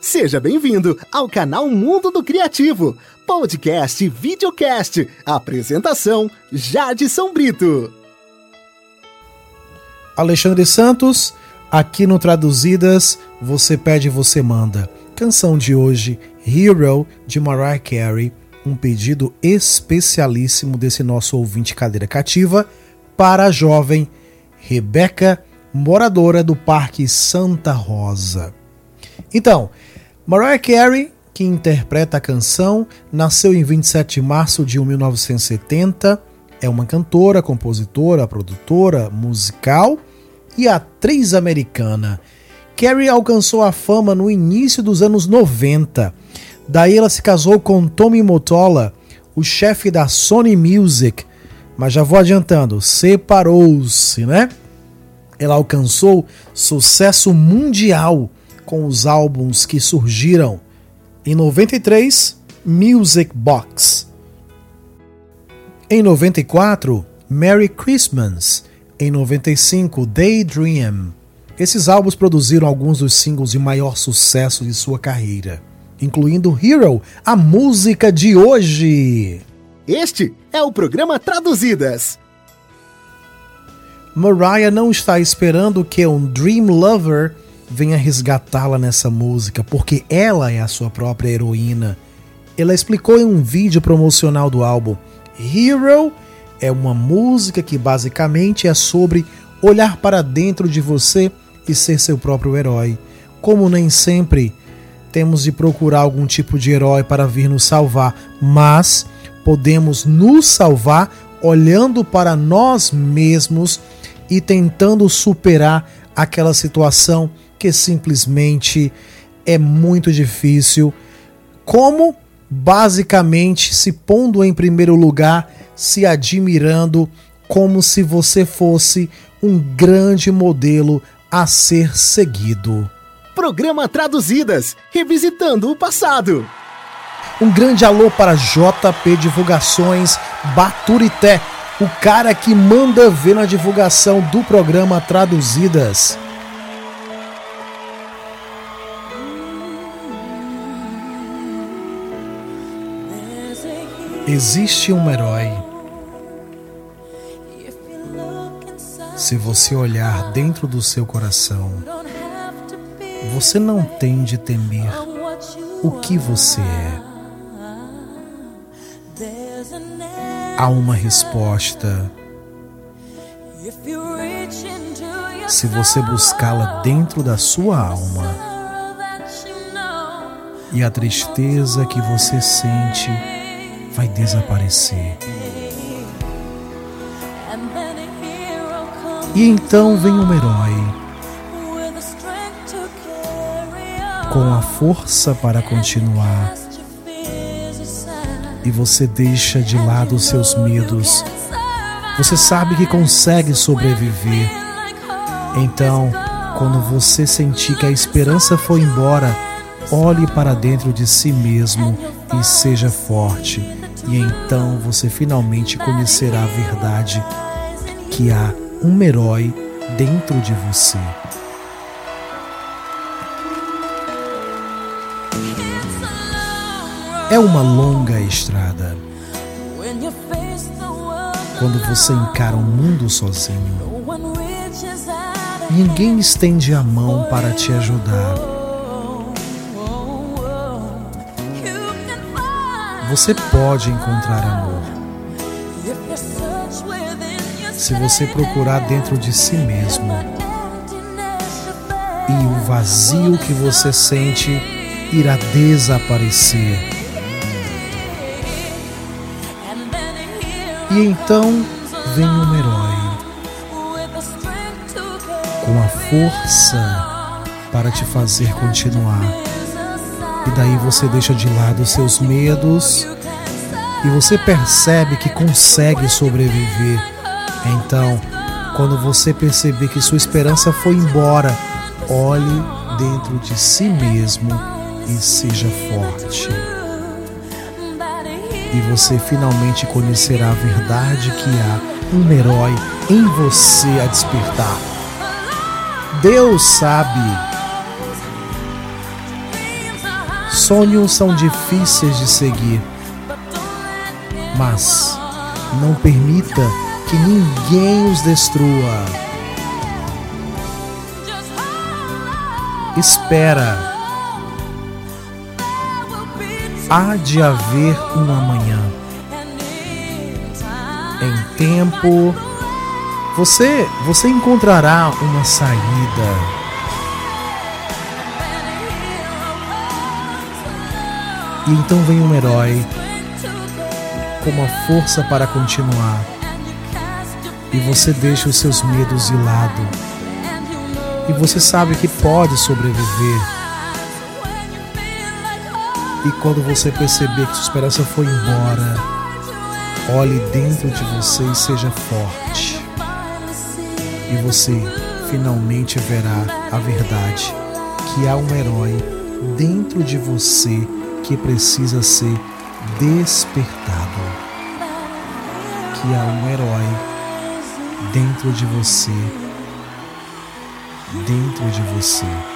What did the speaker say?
Seja bem-vindo ao canal Mundo do Criativo, podcast e videocast. Apresentação: Jadson Brito. Alexandre Santos, aqui no Traduzidas, você pede, você manda. Canção de hoje, Hero, de Mariah Carey, um pedido especialíssimo desse nosso ouvinte cadeira cativa para a jovem Rebeca, moradora do Parque Santa Rosa. Então, Mariah Carey, que interpreta a canção, nasceu em 27 de março de 1970, é uma cantora, compositora, produtora musical e atriz americana. Carey alcançou a fama no início dos anos 90. Daí ela se casou com Tommy Mottola, o chefe da Sony Music, mas já vou adiantando, separou-se, né? Ela alcançou sucesso mundial com os álbuns que surgiram em 93, Music Box. Em 94, Merry Christmas. Em 95, Daydream. Esses álbuns produziram alguns dos singles de maior sucesso de sua carreira, incluindo Hero, a música de hoje. Este é o programa Traduzidas. Mariah não está esperando que um Dream Lover venha resgatá-la nessa música, porque ela é a sua própria heroína. Ela explicou em um vídeo promocional do álbum: Hero é uma música que basicamente é sobre olhar para dentro de você e ser seu próprio herói. Como nem sempre temos de procurar algum tipo de herói para vir nos salvar, mas podemos nos salvar olhando para nós mesmos e tentando superar aquela situação que simplesmente é muito difícil. Como basicamente se pondo em primeiro lugar, se admirando como se você fosse um grande modelo a ser seguido. Programa Traduzidas, revisitando o passado. Um grande alô para JP Divulgações Baturité, o cara que manda ver na divulgação do programa Traduzidas. Existe um herói. Se você olhar dentro do seu coração, você não tem de temer o que você é. há uma resposta. Se você buscá-la dentro da sua alma, e a tristeza que você sente vai desaparecer. E então vem um herói com a força para continuar e você deixa de lado os seus medos. Você sabe que consegue sobreviver. Então, quando você sentir que a esperança foi embora, olhe para dentro de si mesmo e seja forte. E então você finalmente conhecerá a verdade que há um herói dentro de você. É uma longa estrada. Quando você encara o um mundo sozinho, ninguém estende a mão para te ajudar. Você pode encontrar amor se você procurar dentro de si mesmo. E o vazio que você sente irá desaparecer. E então vem um herói com a força para te fazer continuar. E daí você deixa de lado seus medos e você percebe que consegue sobreviver. Então, quando você perceber que sua esperança foi embora, olhe dentro de si mesmo e seja forte e você finalmente conhecerá a verdade que há um herói em você a despertar. Deus sabe. Sonhos são difíceis de seguir, mas não permita que ninguém os destrua. Espera. Há de haver um amanhã. Em tempo, você você encontrará uma saída. E então vem um herói com uma força para continuar. E você deixa os seus medos de lado. E você sabe que pode sobreviver. E quando você perceber que sua esperança foi embora, olhe dentro de você e seja forte. E você finalmente verá a verdade que há um herói dentro de você que precisa ser despertado. Que há um herói dentro de você, dentro de você.